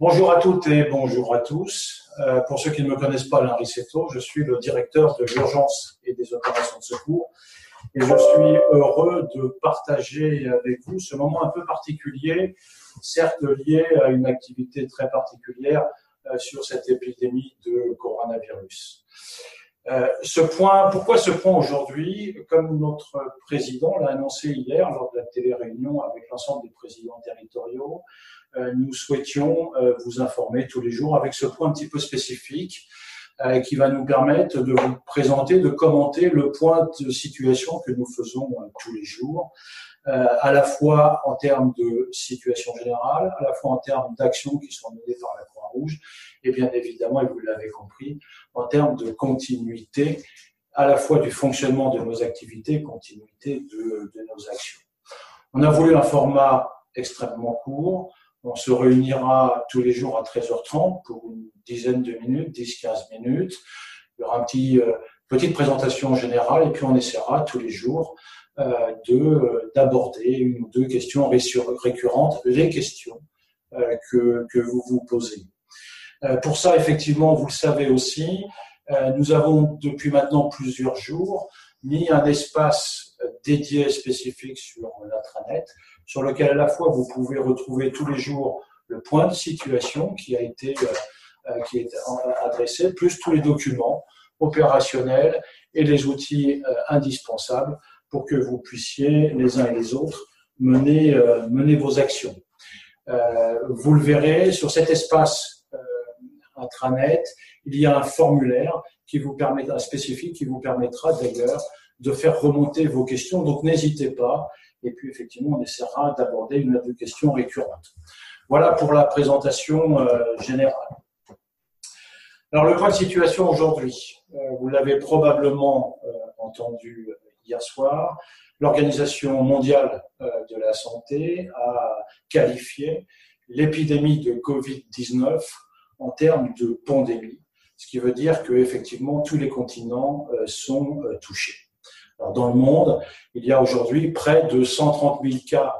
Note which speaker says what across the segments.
Speaker 1: Bonjour à toutes et bonjour à tous. Euh, pour ceux qui ne me connaissent pas, Alain Rissetto, je suis le directeur de l'urgence et des opérations de secours. Et je suis heureux de partager avec vous ce moment un peu particulier, certes lié à une activité très particulière euh, sur cette épidémie de coronavirus. Euh, ce point, pourquoi ce point aujourd'hui? Comme notre président l'a annoncé hier lors de la télé-réunion avec l'ensemble des présidents territoriaux, nous souhaitions euh, vous informer tous les jours avec ce point un petit peu spécifique qui va nous permettre de vous présenter, de commenter le point de situation que nous faisons tous les jours, à la fois en termes de situation générale, à la fois en termes d'actions qui sont menées par la Croix-Rouge, et bien évidemment, et vous l'avez compris, en termes de continuité à la fois du fonctionnement de nos activités, continuité de, de nos actions. On a voulu un format extrêmement court. On se réunira tous les jours à 13h30 pour une dizaine de minutes, 10-15 minutes. Il y aura une euh, petite présentation générale et puis on essaiera tous les jours euh, de euh, d'aborder une ou deux questions récurrentes, les questions que, que vous vous posez. Pour ça, effectivement, vous le savez aussi, nous avons depuis maintenant plusieurs jours mis un espace dédié spécifique sur l'intranet, sur lequel à la fois vous pouvez retrouver tous les jours le point de situation qui a été qui est adressé, plus tous les documents opérationnels et les outils indispensables pour que vous puissiez les uns et les autres mener mener vos actions. Vous le verrez sur cet espace intranet, il y a un formulaire qui vous permet, un spécifique qui vous permettra d'ailleurs de faire remonter vos questions. Donc n'hésitez pas. Et puis effectivement, on essaiera d'aborder une ou deux questions récurrentes. Voilà pour la présentation euh, générale. Alors le point de situation aujourd'hui, euh, vous l'avez probablement euh, entendu hier soir, l'Organisation mondiale de la santé a qualifié l'épidémie de Covid-19 en termes de pandémie, ce qui veut dire que effectivement tous les continents euh, sont euh, touchés. Alors, dans le monde, il y a aujourd'hui près de 130 000 cas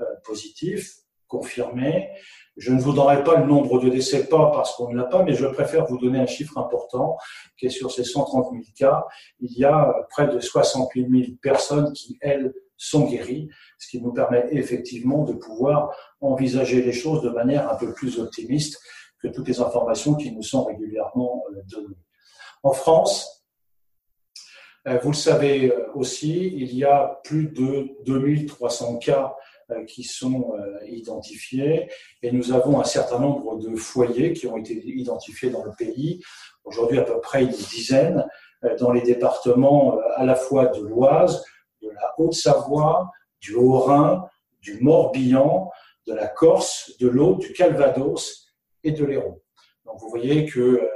Speaker 1: euh, positifs confirmés. Je ne vous donnerai pas le nombre de décès, pas parce qu'on ne l'a pas, mais je préfère vous donner un chiffre important, qui est sur ces 130 000 cas, il y a près de 68 000 personnes qui, elles, sont guéries, ce qui nous permet effectivement de pouvoir envisager les choses de manière un peu plus optimiste toutes les informations qui nous sont régulièrement euh, données. En France, euh, vous le savez euh, aussi, il y a plus de 2300 cas qui sont identifiés et nous avons un certain nombre de foyers qui ont été identifiés dans le pays, aujourd'hui à peu près une dizaine, dans les départements à la fois de l'Oise, de la Haute-Savoie, du Haut-Rhin, du Morbihan, de la Corse, de l'Aude, du Calvados et de l'Hérault. Donc vous voyez que euh,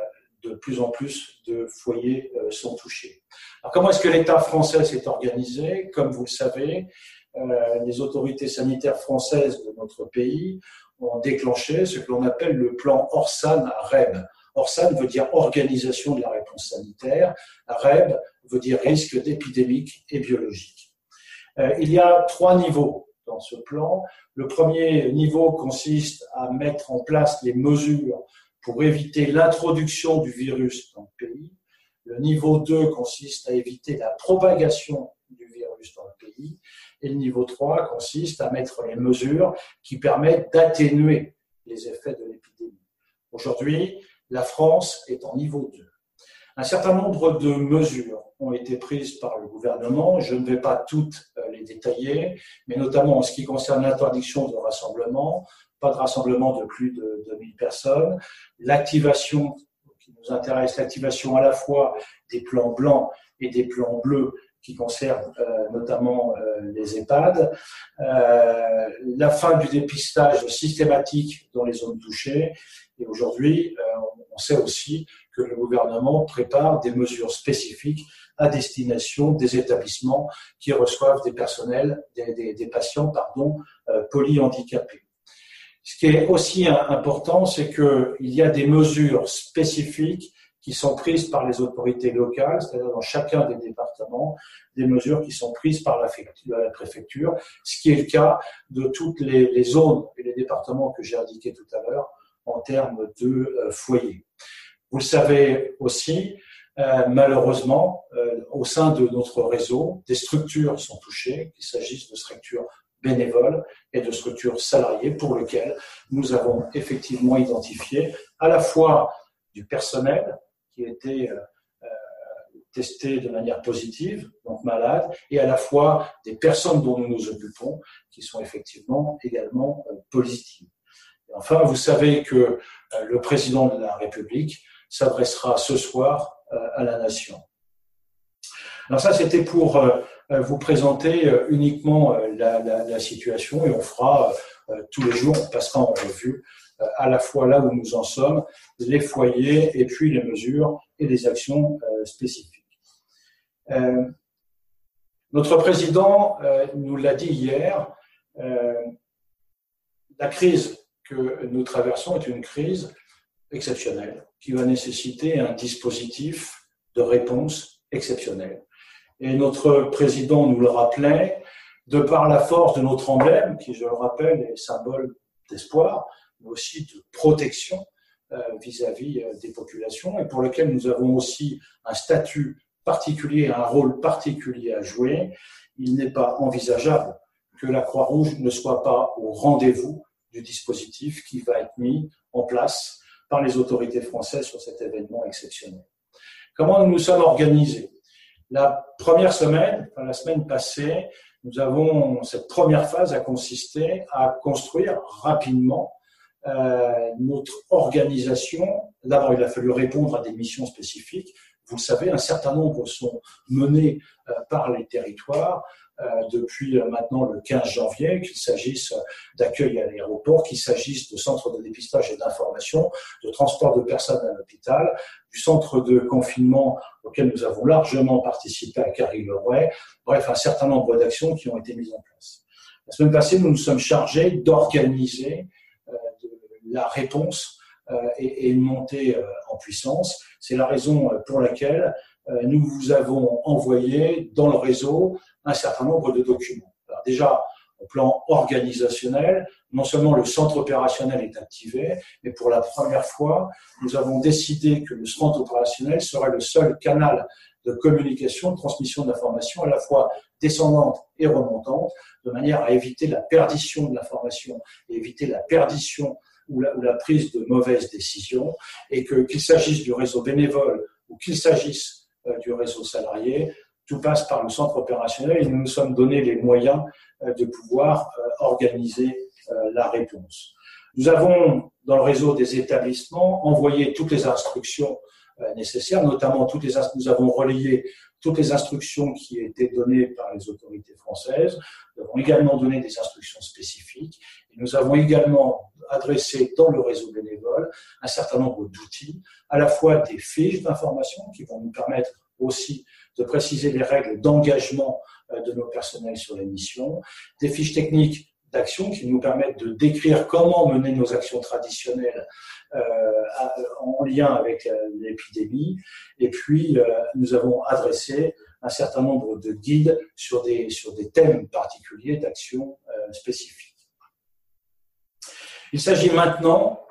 Speaker 1: de plus en plus de foyers euh, sont touchés. Alors comment est-ce que l'État français s'est organisé? Comme vous le savez, euh, les autorités sanitaires françaises de notre pays ont déclenché ce que l'on appelle le plan Orsan-REB. Orsan veut dire organisation de la réponse sanitaire, REB veut dire risque d'épidémique et biologique. il y a trois niveaux dans ce plan. Le premier niveau consiste à mettre en place les mesures pour éviter l'introduction du virus dans le pays. Le niveau 2 consiste à éviter la propagation du virus dans le pays. Et le niveau 3 consiste à mettre les mesures qui permettent d'atténuer les effets de l'épidémie. Aujourd'hui, la France est en niveau 2. Un certain nombre de mesures ont été prises par le gouvernement. Je ne vais pas toutes euh, les détailler, mais notamment en ce qui concerne l'interdiction de rassemblement, pas de rassemblement de plus de 2000 personnes, l'activation qui nous intéresse, l'activation à la fois des plans blancs et des plans bleus qui concernent euh, notamment euh, les EHPAD, la fin du dépistage systématique dans les zones touchées, et aujourd'hui, on sait aussi que le gouvernement prépare des mesures spécifiques à destination des établissements qui reçoivent des personnels, des, patients pardon, euh, polyhandicapés. Ce qui est aussi important, c'est qu'il y a des mesures spécifiques qui sont prises par les autorités locales, c'est-à-dire dans chacun des départements, des mesures qui sont prises par la préfecture, ce qui est le cas de toutes les, les zones et les départements que j'ai indiqués tout à l'heure, en termes de foyers. Vous le savez aussi, malheureusement, au sein de notre réseau, des structures sont touchées, qu'il s'agisse de structures bénévoles et de structures salariées pour lesquelles nous avons effectivement identifié à la fois du personnel qui était euh, euh, testé de manière positive, donc malade, et à la fois des personnes dont nous nous occupons qui sont effectivement également euh, positives. enfin, vous savez que le président de la République s'adressera ce soir à la nation. Alors ça, c'était pour euh, vous présenter euh, uniquement euh, la, situation et on fera tous les jours, on passera en revue à la fois là où nous en sommes, les foyers et puis les mesures et les actions spécifiques. Notre président nous l'a dit hier, la crise que nous traversons est une crise exceptionnelle qui va nécessiter un dispositif de réponse exceptionnel. Et notre président nous le rappelait, de par la force de notre emblème, qui, je le rappelle, est symbole d'espoir, mais aussi de protection euh, vis-à-vis -vis des populations, et pour lequel nous avons aussi un statut particulier, un rôle particulier à jouer, il n'est pas envisageable que la Croix-Rouge ne soit pas au rendez-vous du dispositif qui va être mis en place par les autorités françaises sur cet événement exceptionnel. Comment nous nous sommes organisés? La première semaine, la semaine passée, nous avons cette première phase a consisté à construire rapidement euh, notre organisation. D'abord, il a fallu répondre à des missions spécifiques. Vous le savez, un certain nombre sont menés euh, par les territoires. Euh, depuis euh, maintenant le 15 janvier, qu'il s'agisse d'accueil à l'aéroport, qu'il s'agisse de centres de dépistage et d'information, de transport de personnes à l'hôpital, du centre de confinement auquel nous avons largement participé à Carry-le-Rouet, bref, un certain nombre d'actions qui ont été mises en place. La semaine passée, nous nous sommes chargés d'organiser euh, la réponse et, une montée en puissance. C'est la raison pour laquelle nous vous avons envoyé dans le réseau un certain nombre de documents. Déjà, au plan organisationnel, non seulement le centre opérationnel est activé, mais pour la première fois, nous avons décidé que le centre opérationnel serait le seul canal de communication, de transmission d'informations à la fois descendante et remontante, de manière à éviter la perdition de l'information et éviter la perdition ou la, prise de mauvaises décisions, et que qu'il s'agisse du réseau bénévole ou qu'il s'agisse euh, du réseau salarié, tout passe par le centre opérationnel et nous nous sommes donné les moyens euh, de pouvoir euh, organiser la réponse. Nous avons, dans le réseau des établissements, envoyé toutes les instructions nécessaires, notamment toutes les, nous avons relayé toutes les instructions qui étaient données par les autorités françaises. Nous avons également donné des instructions spécifiques. Et nous avons également adressé dans le réseau bénévole un certain nombre d'outils, à la fois des fiches d'information qui vont nous permettre aussi de préciser les règles d'engagement euh, de nos personnels sur les missions, des fiches techniques d'action qui nous permettent de décrire comment mener nos actions traditionnelles euh, en lien avec euh, l'épidémie. Et puis, nous avons adressé un certain nombre de guides sur des, sur des thèmes particuliers d'actions spécifiques. Il s'agit maintenant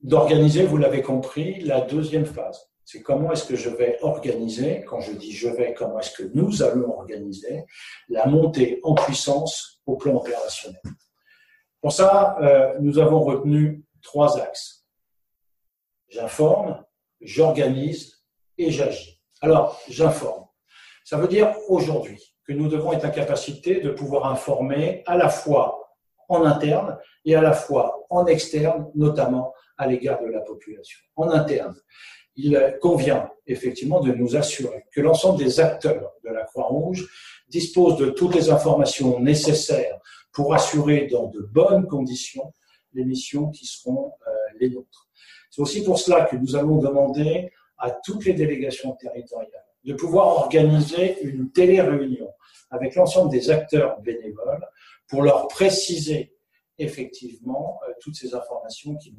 Speaker 1: d'organiser, vous l'avez compris, la deuxième phase c'est comment est-ce que je vais organiser, quand je dis je vais, comment est-ce que nous allons organiser la montée en puissance au plan opérationnel. Pour ça, euh, nous avons retenu trois axes. J'informe, j'organise et j'agis. Alors, j'informe. Ça veut dire aujourd'hui que nous devons être en capacité de pouvoir informer à la fois en interne et à la fois en externe, notamment à l'égard de la population. En interne, il convient effectivement de nous assurer que l'ensemble des acteurs de la Croix-Rouge disposent de toutes les informations nécessaires pour assurer dans de bonnes conditions les missions qui seront euh, les nôtres. C'est aussi pour cela que nous allons demander à toutes les délégations territoriales de pouvoir organiser une télé-réunion avec l'ensemble des acteurs bénévoles pour leur préciser effectivement euh, toutes ces informations qui,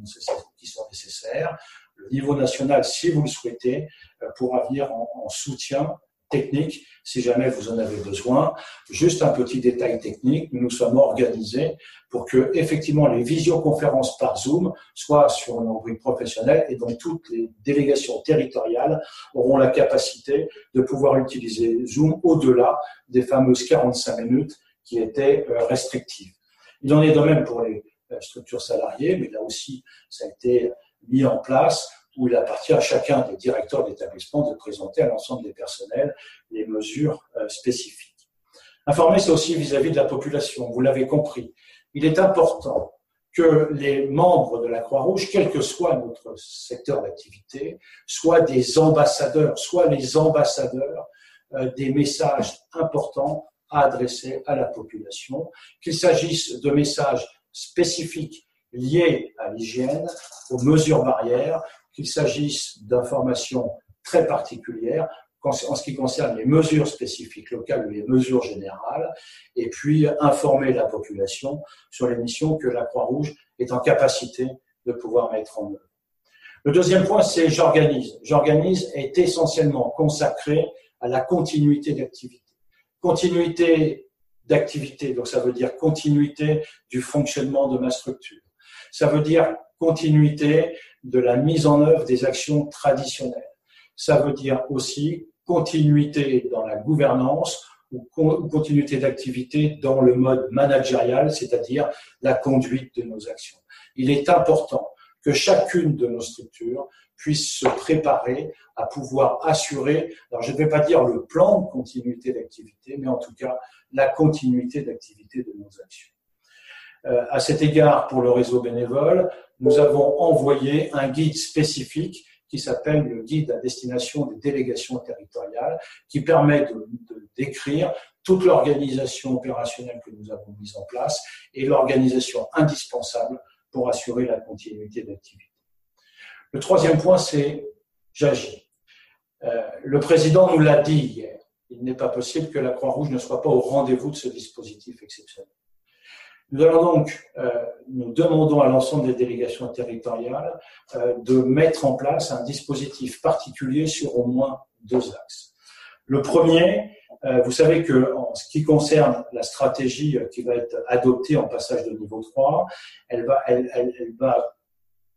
Speaker 1: sont nécessaires, le niveau national, si vous le souhaitez, euh, pourra venir en, soutien technique si jamais vous en avez besoin. Juste un petit détail technique, nous nous sommes organisés pour que effectivement les visioconférences par Zoom soient sur nos rues professionnelles et donc toutes les délégations territoriales auront la capacité de pouvoir utiliser Zoom au-delà des fameuses 45 minutes qui étaient euh, restrictives. Il en est de même pour les euh, structures salariées, mais là aussi ça a été mis en place où il appartient à chacun des directeurs d'établissement de présenter à l'ensemble des personnels les mesures euh, spécifiques. Informer, c'est aussi vis-à-vis de la population, vous l'avez compris. Il est important que les membres de la Croix-Rouge, quel que soit notre secteur d'activité, soient des ambassadeurs, soient les ambassadeurs euh, des messages importants à adresser à la population, qu'il s'agisse de messages spécifiques liés à l'hygiène, aux mesures barrières, qu'il s'agisse d'informations très particulières en ce qui concerne les mesures spécifiques locales ou les mesures générales, et puis informer la population sur les missions que la Croix-Rouge est en capacité de pouvoir mettre en œuvre. Le deuxième point, c'est j'organise. J'organise est essentiellement consacré à la continuité d'activité. Continuité d'activité, donc ça veut dire continuité du fonctionnement de ma structure. Ça veut dire continuité de la mise en œuvre des actions traditionnelles. Ça veut dire aussi continuité dans la gouvernance ou continuité d'activité dans le mode managérial, c'est-à-dire la conduite de nos actions. Il est important que chacune de nos structures puisse se préparer à pouvoir assurer, alors je ne vais pas dire le plan de continuité d'activité, mais en tout cas la continuité d'activité de nos actions. Euh, à cet égard, pour le réseau bénévole, nous avons envoyé un guide spécifique qui s'appelle le guide à destination des délégations territoriales, qui permet de, décrire toute l'organisation opérationnelle que nous avons mise en place et l'organisation indispensable pour assurer la continuité d'activité. Le troisième point, c'est j'agis. Euh, le président nous l'a dit hier. Il n'est pas possible que la Croix-Rouge ne soit pas au rendez-vous de ce dispositif exceptionnel. Nous allons donc, euh, nous demandons à l'ensemble des délégations territoriales euh, de mettre en place un dispositif particulier sur au moins deux axes. Le premier, euh, vous savez que ce qui concerne la stratégie qui va être adoptée en passage de niveau 3, elle va, elle, elle, elle va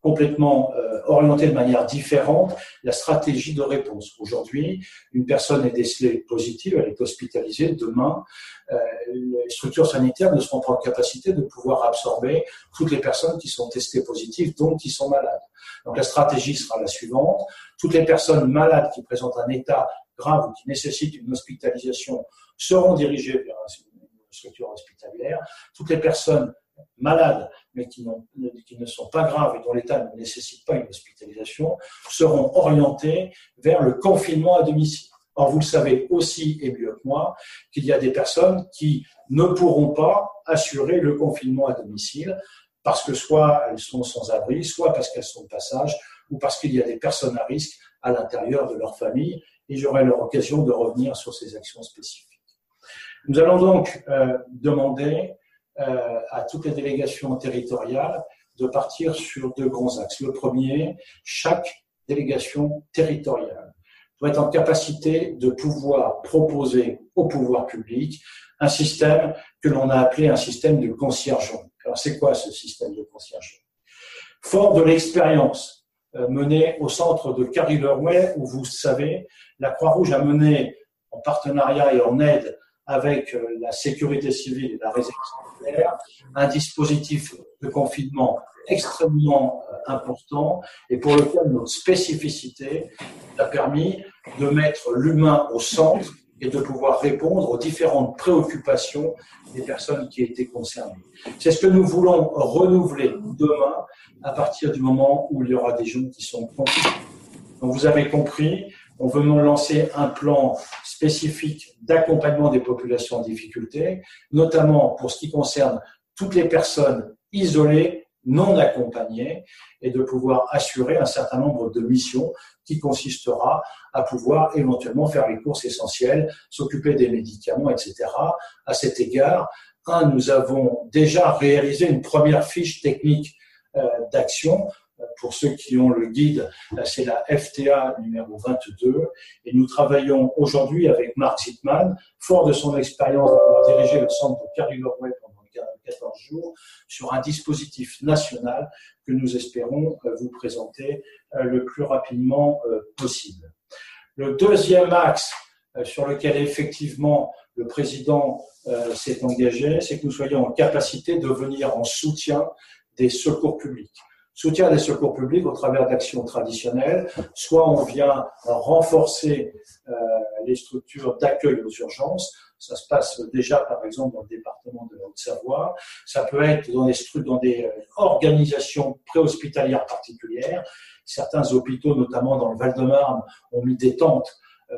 Speaker 1: complètement euh, orienté de manière différente la stratégie de réponse. Aujourd'hui, une personne est décelée positive, elle est hospitalisée. Demain, euh, les structures sanitaires ne seront pas en capacité de pouvoir absorber toutes les personnes qui sont testées positives, donc qui sont malades. Donc la stratégie sera la suivante. Toutes les personnes malades qui présentent un état grave ou qui nécessitent une hospitalisation seront dirigées vers une structure hospitalière. Toutes les personnes malades, mais qui, ne sont pas graves et dont l'état ne nécessite pas une hospitalisation, seront orientés vers le confinement à domicile. Or, vous le savez aussi et mieux que moi qu'il y a des personnes qui ne pourront pas assurer le confinement à domicile parce que soit elles sont sans abri, soit parce qu'elles sont de passage, ou parce qu'il y a des personnes à risque à l'intérieur de leur famille, et j'aurai l'occasion de revenir sur ces actions spécifiques. Nous allons donc euh, demander à toutes les délégations territoriales de partir sur deux grands axes. Le premier, chaque délégation territoriale doit être en capacité de pouvoir proposer au pouvoir public un système que l'on a appelé un système de conciergerie. Alors c'est quoi ce système de conciergerie? Fort de l'expérience euh, menée au centre de Carrie-Lerway, où vous savez, la Croix-Rouge a mené en partenariat et en aide avec euh, la sécurité civile et la sanitaire, un dispositif de confinement extrêmement euh, important et pour lequel notre spécificité a permis de mettre l'humain au centre et de pouvoir répondre aux différentes préoccupations des personnes qui étaient concernées. C'est ce que nous voulons renouveler demain à partir du moment où il y aura des jeunes qui sont confinés. Donc vous avez compris, on veut lancer un plan spécifique d'accompagnement des populations en difficulté, notamment pour ce qui concerne toutes les personnes isolées, non accompagnées, et de pouvoir assurer un certain nombre de missions qui consistera à pouvoir éventuellement faire les courses essentielles, s'occuper des médicaments, etc. À cet égard, nous avons déjà réalisé une première fiche technique euh, d'action pour ceux qui ont le guide, c'est la FTA numéro 22. Et nous travaillons aujourd'hui avec Marc Zittmann, fort de son expérience d'avoir dirigé le centre de Carrie Norway pendant 14 jours, sur un dispositif national que nous espérons euh, vous présenter euh, le plus rapidement euh, possible. Le deuxième axe sur lequel effectivement le président s'est engagé, c'est que nous soyons en capacité de venir en soutien des secours publics soutien des secours publics au travers d'actions traditionnelles, soit on vient renforcer euh, les structures d'accueil aux urgences. Ça se passe déjà, par exemple, dans le département de Haute-Savoie. Ça peut être dans des, dans des euh, organisations préhospitalières particulières. Certains hôpitaux, notamment dans le Val-de-Marne, ont mis des tentes euh,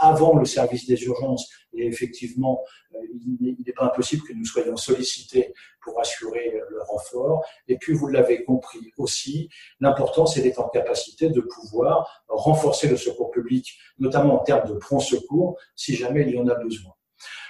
Speaker 1: avant le service des urgences. Et effectivement, euh, il n'est pas impossible que nous soyons sollicités pour assurer le renfort. Et puis, vous l'avez compris aussi, l'important, c'est d'être en capacité de pouvoir renforcer le secours public, notamment en termes de prompt secours, si jamais il y en a besoin.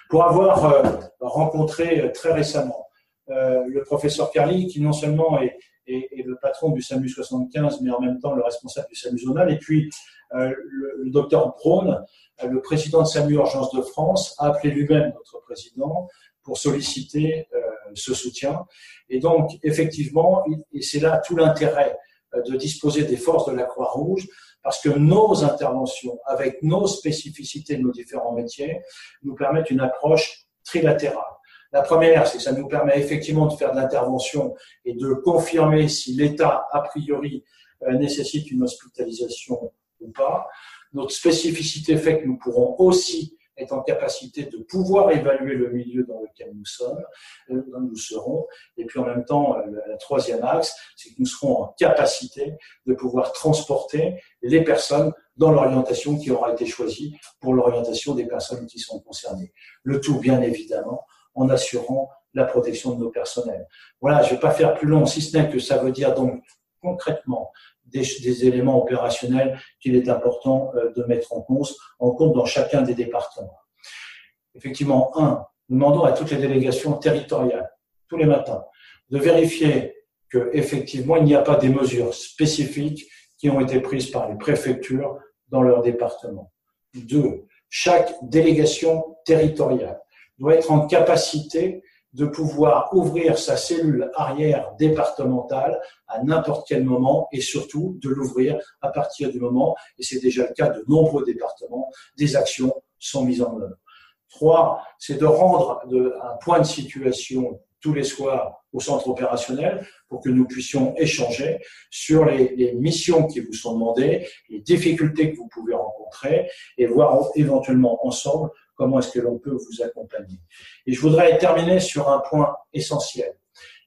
Speaker 1: Pour avoir euh, rencontré euh, très récemment le professeur Carly, qui non seulement est, le patron du SAMU 75, mais en même temps le responsable du SAMU zonal, et puis le, le docteur Braun, le président de SAMU Urgence de France a appelé lui-même notre président pour solliciter euh, ce soutien. Et donc, effectivement, et c'est là tout l'intérêt euh, de disposer des forces de la Croix-Rouge, parce que nos interventions, avec nos spécificités de nos différents métiers, nous permettent une approche trilatérale. La première, c'est que ça nous permet effectivement de faire de l'intervention et de confirmer si l'État, a priori, euh, nécessite une hospitalisation ou pas. Notre spécificité fait que nous pourrons aussi être en capacité de pouvoir évaluer le milieu dans lequel nous sommes, euh, dans nous serons. Et puis en même temps, euh, la troisième axe, c'est que nous serons en capacité de pouvoir transporter les personnes dans l'orientation qui aura été choisie pour l'orientation des personnes qui sont concernées. Le tout, bien évidemment, en assurant la protection de nos personnels. Voilà, je ne vais pas faire plus long, si ce n'est que ça veut dire donc concrètement des, éléments opérationnels qu'il est important euh, de mettre en compte, en compte dans chacun des départements. Effectivement, un, nous demandons à toutes les délégations territoriales, tous les matins, de vérifier qu'effectivement, il n'y a pas des mesures spécifiques qui ont été prises par les préfectures dans leur département. Deux, chaque délégation territoriale doit être en capacité de pouvoir ouvrir sa cellule arrière départementale à n'importe quel moment et surtout de l'ouvrir à partir du moment, et c'est déjà le cas de nombreux départements, des actions sont mises en œuvre. Trois, c'est de rendre un point de situation tous les soirs au centre opérationnel pour que nous puissions échanger sur les, missions qui vous sont demandées, les difficultés que vous pouvez rencontrer et voir éventuellement ensemble comment est-ce que l'on peut vous accompagner? Et je voudrais terminer sur un point essentiel.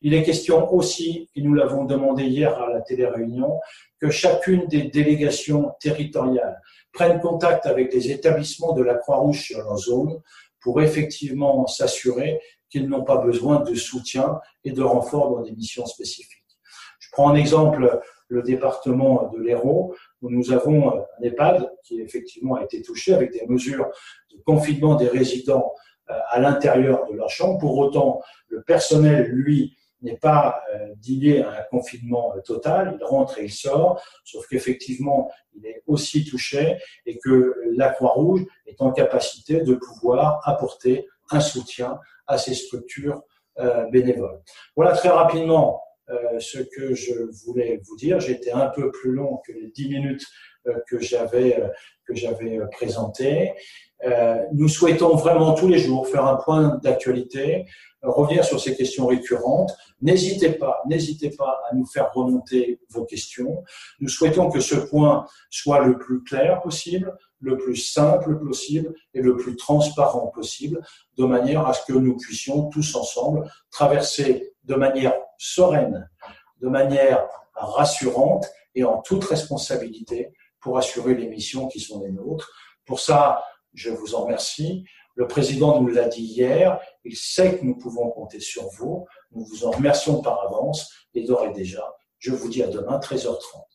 Speaker 1: Il est question aussi, et nous l'avons demandé hier à la télé-réunion, que chacune des délégations territoriales prenne contact avec les établissements de la Croix-Rouge sur leur zone pour effectivement s'assurer qu'ils n'ont pas besoin de soutien et de renfort dans des missions spécifiques. Je prends en exemple le département de l'Hérault, où nous avons un EHPAD qui effectivement a été touché avec des mesures de confinement des résidents euh, à l'intérieur de leur chambre. Pour autant, le personnel, lui, n'est pas euh, lié à un confinement euh, total, il rentre et il sort, sauf qu'effectivement, il est aussi touché et que la Croix-Rouge est en capacité de pouvoir apporter un soutien à ces structures bénévoles. Voilà très rapidement euh, ce que je voulais vous dire. Été un peu plus long que les dix minutes euh, que j'avais euh, que j'avais présenté. nous souhaitons vraiment tous les jours faire un point d'actualité, revenir sur ces questions récurrentes. N'hésitez pas, n'hésitez pas à nous faire remonter vos questions. Nous souhaitons que ce point soit le plus clair possible, le plus simple possible et le plus transparent possible, de manière à ce que nous puissions tous ensemble traverser de manière sereine, de manière rassurante et en toute responsabilité pour assurer les missions qui sont les nôtres. Pour ça, je vous en remercie. Le président nous l'a dit hier, il sait que nous pouvons compter sur vous. Nous vous en remercions par avance et d'ores et déjà, je vous dis à demain, 13h30.